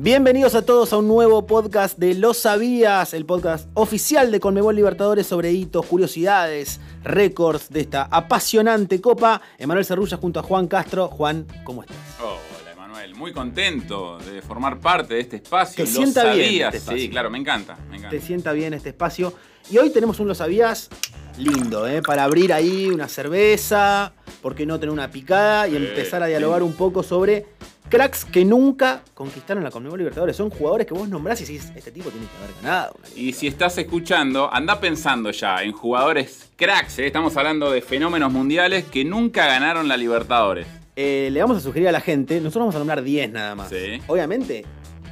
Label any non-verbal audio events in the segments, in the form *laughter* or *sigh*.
Bienvenidos a todos a un nuevo podcast de Lo Sabías, el podcast oficial de Conmebol Libertadores sobre hitos, curiosidades, récords de esta apasionante copa. Emanuel Cerrulla junto a Juan Castro. Juan, ¿cómo estás? Hola, Emanuel. Muy contento de formar parte de este espacio. Te Lo sienta bien sabías. este espacio. Sí, claro, me encanta. Me encanta. Te sienta bien este espacio. Y hoy tenemos un Lo Sabías lindo, ¿eh? Para abrir ahí una cerveza, ¿por qué no tener una picada y Sí, empezar a dialogar un poco sobre cracks que nunca conquistaron la Conmebol Libertadores? Son jugadores que vos nombrás y decís, este tipo tiene que haber ganado. Y si estás escuchando, anda pensando ya en jugadores cracks. ¿eh? Estamos hablando de fenómenos mundiales que nunca ganaron la Libertadores. Eh, le vamos a sugerir a la gente, nosotros vamos a nombrar 10 nada más. Sí. Obviamente,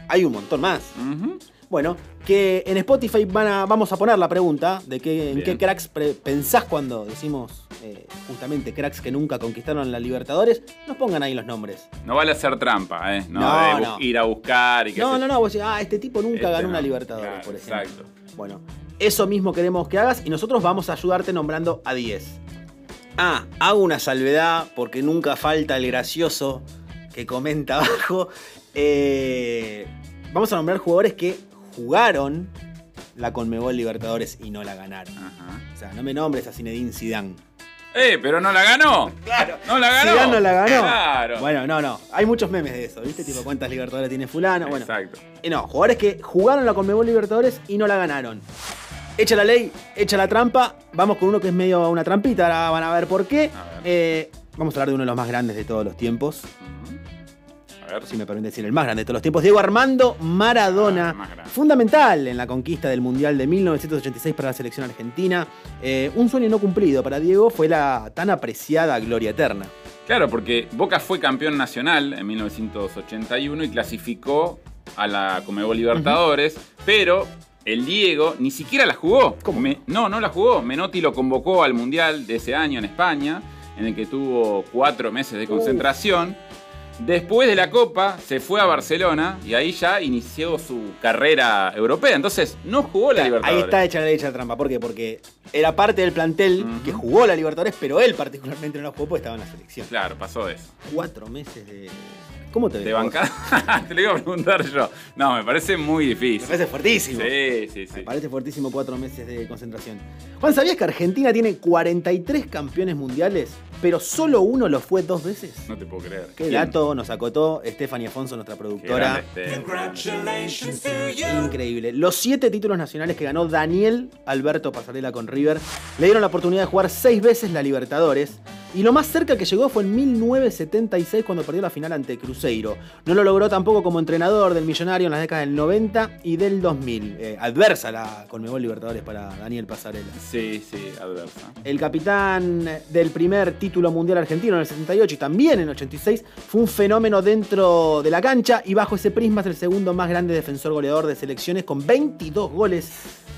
hay un montón más. Ujú. Bueno, que en Spotify van a- vamos a poner la pregunta de qué, en qué cracks pensás cuando decimos eh, justamente cracks que nunca conquistaron la Libertadores. Nos pongan ahí los nombres. No vale hacer trampa, ¿eh? No, No, de no. ir a buscar y qué No, no, no, vos decís, ah, este tipo nunca Este ganó no. una Libertadores, Claro, por ejemplo. Exacto. Bueno, eso mismo queremos que hagas y nosotros vamos a ayudarte nombrando a 10. Ah, hago una salvedad porque nunca falta el gracioso que comenta *laughs* abajo. Eh, vamos a nombrar jugadores que jugaron la Conmebol Libertadores y no la ganaron. Ajá. O sea, no me nombres a Zinedine Zidane. ¡Eh, pero no la ganó! Claro. ¡No la ganó! Zidane no la ganó. Claro. Bueno, no, no. Hay muchos memes de eso, ¿viste? Tipo, ¿cuántas Libertadores tiene fulano? Bueno, Exacto. Eh, no, jugadores que jugaron la Conmebol Libertadores y no la ganaron. Echa la ley, echa la trampa. Vamos con uno que es medio una trampita, ahora van a ver por qué. A ver. Eh, vamos a hablar de uno de los más grandes de todos los tiempos. Ujú. A ver. Si me permite decir, el más grande de todos los tiempos. Diego Armando Maradona. Ah, fundamental en la conquista del Mundial de 1986 para la selección argentina. Eh, un sueño no cumplido para Diego fue la tan apreciada Gloria Eterna. Claro, porque Boca fue campeón nacional en 1981 y clasificó a la Comebol Libertadores, pero el Diego ni siquiera la jugó. ¿Cómo? Me- no, no la jugó. Menotti lo convocó al Mundial de ese año en España, en el que tuvo cuatro meses de concentración. Después de la Copa se fue a Barcelona y ahí ya inició su carrera europea. Entonces no jugó la Ahí Libertadores. está hecha la trampa. ¿Por qué? Porque era parte del plantel que jugó la Libertadores, pero él particularmente no la jugó porque estaba en la selección. Claro, pasó eso. Cuatro meses de. ¿Cómo te? ¿De bancada? *laughs* Te lo iba a preguntar yo. No, me parece muy Me difícil. parece fuertísimo. Sí, sí, sí. Me parece fuertísimo cuatro meses de concentración. Juan, ¿sabías que Argentina tiene 43 campeones mundiales, pero solo uno lo fue dos veces? No te puedo creer. Qué ¿Quién? dato nos acotó Stephanie Afonso, nuestra productora. Increíble. Los siete títulos nacionales que ganó Daniel Alberto Pasarela con River le dieron la oportunidad de jugar seis veces la Libertadores. Y lo más cerca que llegó fue en 1976 cuando perdió la final ante Cruzeiro. No lo logró tampoco como entrenador del Millonario en las décadas del 90 y del 2000. Eh, adversa la Conmebol Libertadores para Daniel Pasarela. Sí, sí, adversa. El capitán del primer título mundial argentino en el 78 y también en el 86 fue un fenómeno dentro de la cancha y bajo ese prisma es el segundo más grande defensor goleador de selecciones con 22 goles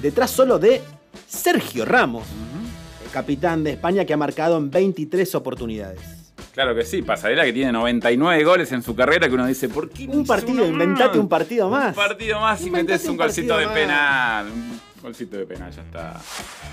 detrás solo de Sergio Ramos, capitán de España que ha marcado en 23 oportunidades. Claro que sí, Pasarela que tiene 99 goles en su carrera que uno dice, ¿por qué? no Un partido, inventate más? un partido más. Un partido más y metes un un golcito de penal. Un golcito de penal, ya está.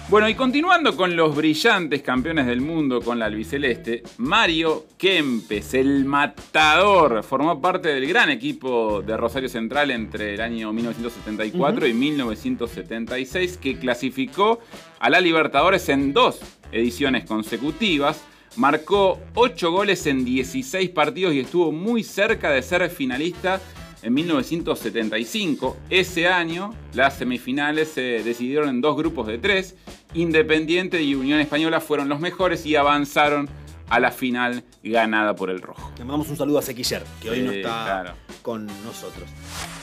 Bueno, y continuando con los brillantes campeones del mundo con la albiceleste, Mario Kempes, el matador, formó parte del gran equipo de Rosario Central entre el año 1974 y 1976, que clasificó a la Libertadores en dos ediciones consecutivas. Marcó 8 goles en 16 partidos y estuvo muy cerca de ser finalista en 1975. Ese año las semifinales se decidieron en dos grupos de tres. Independiente y Unión Española fueron los mejores y avanzaron a la final ganada por el rojo. Le mandamos un saludo a Sequiller, que hoy no está claro. con nosotros.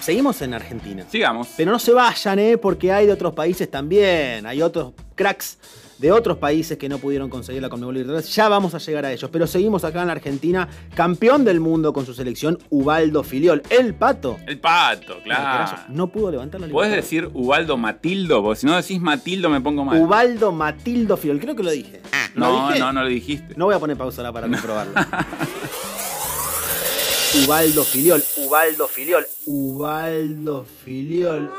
Seguimos en Argentina. Sigamos. Pero no se vayan, ¿eh? Porque hay de otros países también. Hay otros cracks de otros países que no pudieron conseguir la Conmebol Libertadores. Ya vamos a llegar a ellos. Pero seguimos acá en la Argentina. Campeón del mundo con su selección, Ubaldo Filiol. El pato. El pato, claro. No pudo levantar la ¿Puedes decir Ubaldo Matildo? Porque si no decís Matildo me pongo mal. Ubaldo Matildo Filiol. Creo que lo dije. ¿Lo no, dije? no, no lo dijiste. No voy a poner pausa ahora para comprobarlo. *laughs* Ubaldo Filiol, Ubaldo Filiol, Ubaldo Filiol.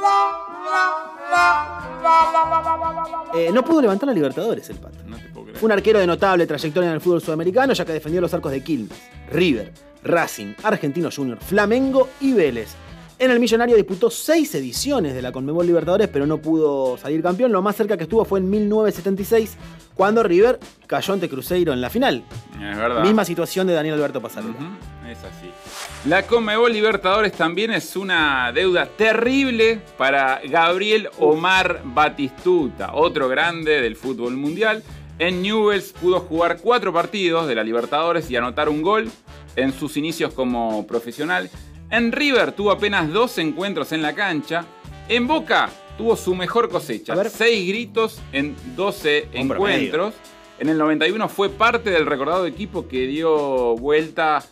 Eh, no pudo levantar la Libertadores el pato. No te puedo creer. Un arquero de notable trayectoria en el fútbol sudamericano, ya que defendió los arcos de Quilmes, River, Racing, Argentino Junior, Flamengo y Vélez. En el Millonario disputó seis ediciones de la Conmebol Libertadores, pero no pudo salir campeón. Lo más cerca que estuvo fue en 1976, cuando River cayó ante Cruzeiro en la final. Es verdad. Misma situación de Daniel Alberto Pasarela. Es así. La Conmebol Libertadores también es una deuda terrible para Gabriel Omar Batistuta, otro grande del fútbol mundial. En Newells pudo jugar cuatro partidos de la Libertadores y anotar un gol en sus inicios como profesional. En River tuvo apenas dos encuentros en la cancha. En Boca tuvo su mejor cosecha, seis gritos en 12 Un promedio. encuentros. En el 91 fue parte del recordado equipo que dio vuelta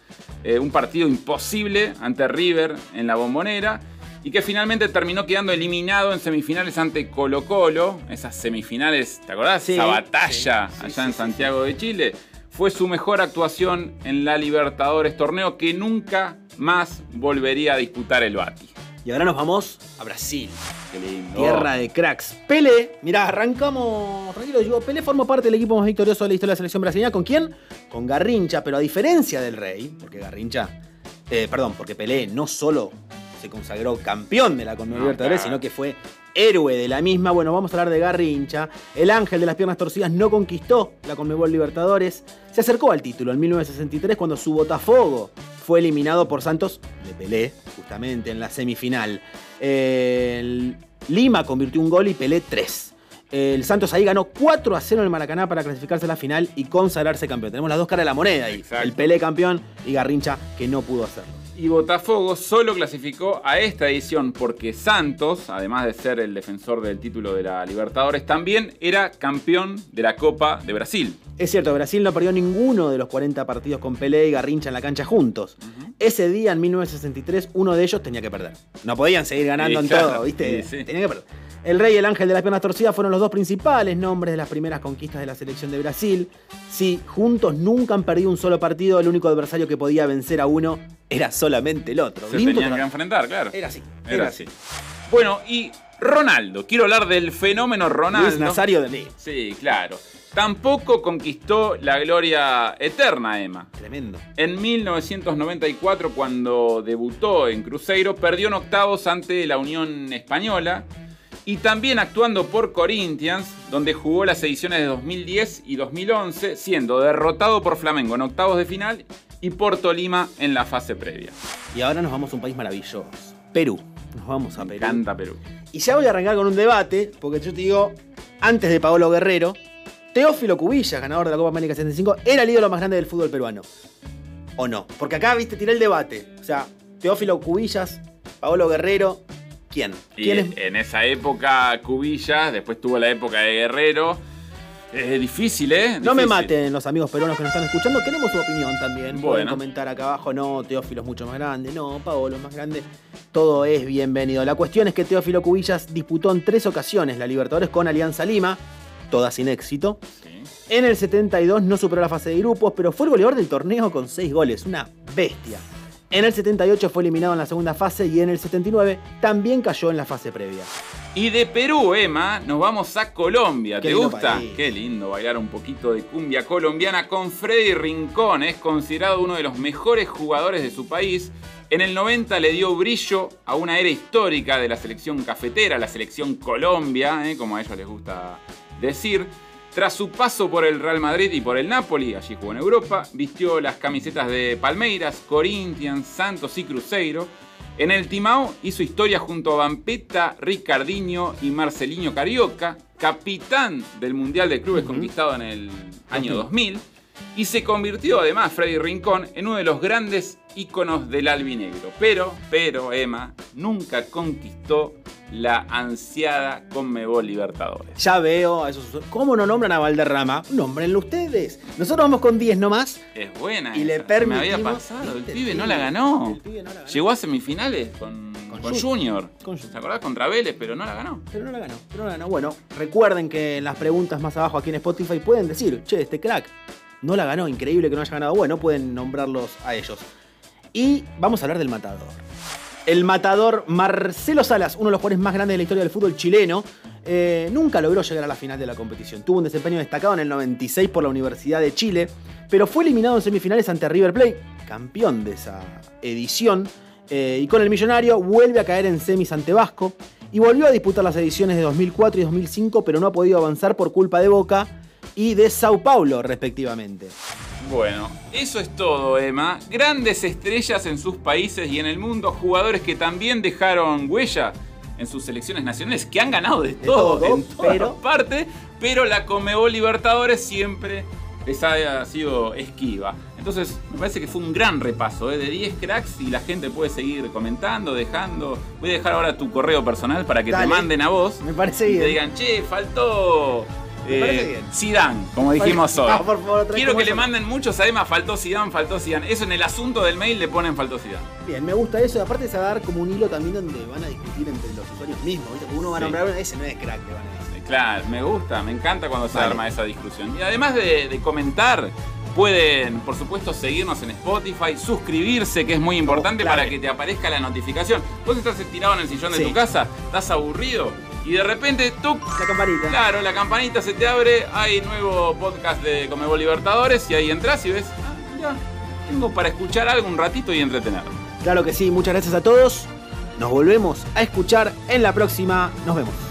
eh, un partido imposible ante River en la bombonera y que finalmente terminó quedando eliminado en semifinales ante Colo Colo. Esas semifinales, ¿te acordás? Sí, Esa batalla sí, sí, allá en Santiago de Chile. Fue su mejor actuación en la Libertadores, torneo que nunca más volvería a disputar el Bati. Y ahora nos vamos a Brasil. Qué lindo. Tierra de cracks. Pelé, mirá, arrancamos. Tranquilo, digo, Pelé formó parte del equipo más victorioso de la historia de la selección brasileña. ¿Con quién? Con Garrincha, pero a diferencia del Rey, porque Garrincha. eh, perdón, porque Pelé no solo se consagró campeón de la Conmebol No, Libertadores, claro. sino que fue héroe de la misma. Bueno, vamos a hablar de Garrincha. El ángel de las piernas torcidas no conquistó la Conmebol Libertadores. Se acercó al título en 1963 cuando su Botafogo fue eliminado por Santos de Pelé, justamente en la semifinal. El Lima convirtió un gol y Pelé tres. El Santos ahí ganó 4 a 0 en el Maracaná para clasificarse a la final y consagrarse campeón. Tenemos las dos caras de la moneda ahí. Exacto. El Pelé campeón y Garrincha que no pudo hacerlo. Y Botafogo solo clasificó a esta edición porque Santos, además de ser el defensor del título de la Libertadores, también era campeón de la Copa de Brasil. Es cierto, Brasil no perdió ninguno de los 40 partidos con Pelé y Garrincha en la cancha juntos. Ese día, en 1963, uno de ellos tenía que perder. No podían seguir ganando Sí, en claro, todo, ¿viste? sí, sí. Tenía que perder. El Rey y el Ángel de las Piernas Torcidas fueron los dos principales nombres de las primeras conquistas de la selección de Brasil. Sí, juntos nunca han perdido un solo partido, el único adversario que podía vencer a uno era solamente el otro. Se tenían que enfrentar, claro. Era así, Era así. Bueno, y Ronaldo. Quiero hablar del fenómeno Ronaldo. Luis Nazario de mí. Sí, claro. Tampoco conquistó la gloria eterna, Emma. Tremendo. En 1994, cuando debutó en Cruzeiro, perdió en octavos ante la Unión Española y también actuando por Corinthians, donde jugó las ediciones de 2010 y 2011, siendo derrotado por Flamengo en octavos de final y por Tolima en la fase previa. Y ahora nos vamos a un país maravilloso. Perú. Nos vamos a Me Perú. encanta Perú. Y ya voy a arrancar con un debate, porque yo te digo, antes de Paolo Guerrero, Teófilo Cubillas, ganador de la Copa América 75, era el ídolo más grande del fútbol peruano. ¿O no? Porque acá, viste, tiré el debate. O sea, Teófilo Cubillas, Paolo Guerrero, ¿quién? Y ¿Quién es? en esa época Cubillas, después tuvo la época de Guerrero. Es difícil, ¿eh? No me maten los amigos peruanos que nos están escuchando, queremos su opinión también. Pueden Bueno. comentar acá abajo, no, Teófilo es mucho más grande, no, Paolo es más grande. Todo es bienvenido. La cuestión es que Teófilo Cubillas disputó en tres ocasiones la Libertadores con Alianza Lima, todas sin éxito. Sí. En el 72 no superó la fase de grupos, pero fue el goleador del torneo con 6 goles, una bestia. En el 78 fue eliminado en la segunda fase y en el 79 también cayó en la fase previa. Y de Perú, Emma, nos vamos a Colombia. Qué ¿Te gusta? país. Qué lindo bailar un poquito de cumbia colombiana con Freddy Rincón. Es considerado uno de los mejores jugadores de su país. En el 90 le dio brillo a una era histórica de la selección cafetera, la selección Colombia, ¿eh? como a ellos les gusta decir. Tras su paso por el Real Madrid y por el Napoli, allí jugó en Europa, vistió las camisetas de Palmeiras, Corinthians, Santos y Cruzeiro. En el Timao hizo historia junto a Vampeta, Ricardinho y Marcelinho Carioca, capitán del Mundial de Clubes conquistado en el año 2000, y se convirtió además Freddy Rincón en uno de los grandes íconos del albinegro. Pero, pero, Emma, nunca conquistó la ansiada Conmebol Libertadores. Ya veo a esos. ¿Cómo no nombran a Valderrama? Nómbrenlo ustedes. Nosotros vamos con 10 nomás Es buena y le se me había permitimos. pasado, el pibe no la ganó. El pibe no la ganó. Llegó a semifinales con, Con con Jun- Junior. con Junior. ¿Te acordás? Contra Vélez, pero no la ganó. Pero no la ganó, pero no la ganó. Bueno, recuerden que en las preguntas más abajo aquí en Spotify pueden decir, che, este crack no la ganó, increíble que no haya ganado. Bueno, pueden nombrarlos a ellos. Y vamos a hablar del matador. El matador Marcelo Salas, uno de los jugadores más grandes de la historia del fútbol chileno, eh, nunca logró llegar a la final de la competición. Tuvo un desempeño destacado en el 96 por la Universidad de Chile, pero fue eliminado en semifinales ante River Plate, campeón de esa edición. Eh, y con el millonario vuelve a caer en semis ante Vasco y volvió a disputar las ediciones de 2004 y 2005, pero no ha podido avanzar por culpa de Boca y de Sao Paulo, respectivamente. Bueno, eso es todo, Emma. Grandes estrellas en sus países y en el mundo, jugadores que también dejaron huella en sus selecciones nacionales, que han ganado de, todo, en todas pero... partes, pero la Comebol Libertadores siempre les ha sido esquiva. Entonces, me parece que fue un gran repaso ¿eh? de 10 cracks y la gente puede seguir comentando, dejando. Voy a dejar ahora tu correo personal para que te manden a vos. Me parece y bien. te digan, che, faltó. Eh, Zidane, como dijimos hoy. Ah, por favor, Quiero que eso. le manden muchos, además faltó Zidane, faltó Zidane. Eso en el asunto del mail le ponen faltó Zidane. Bien, me gusta eso. Aparte se va a dar como un hilo también donde van a discutir entre los usuarios mismos. Porque uno va a Sí. nombrar, ese no es crack, le van a decir. Claro, me gusta, me encanta cuando se arma esa discusión. Y además de, de comentar, pueden, por supuesto, seguirnos en Spotify, suscribirse, que es muy importante claro. para que te aparezca la notificación. Vos estás tirado en el sillón de Sí. tu casa, estás aburrido y de repente, ¡tuc! La campanita. Claro, la campanita se te abre, hay nuevo podcast de Comebol Libertadores y ahí entras y ves, ah, mira, tengo para escuchar algo un ratito y entretenerme. Claro que sí, muchas gracias a todos. Nos volvemos a escuchar en la próxima. Nos vemos.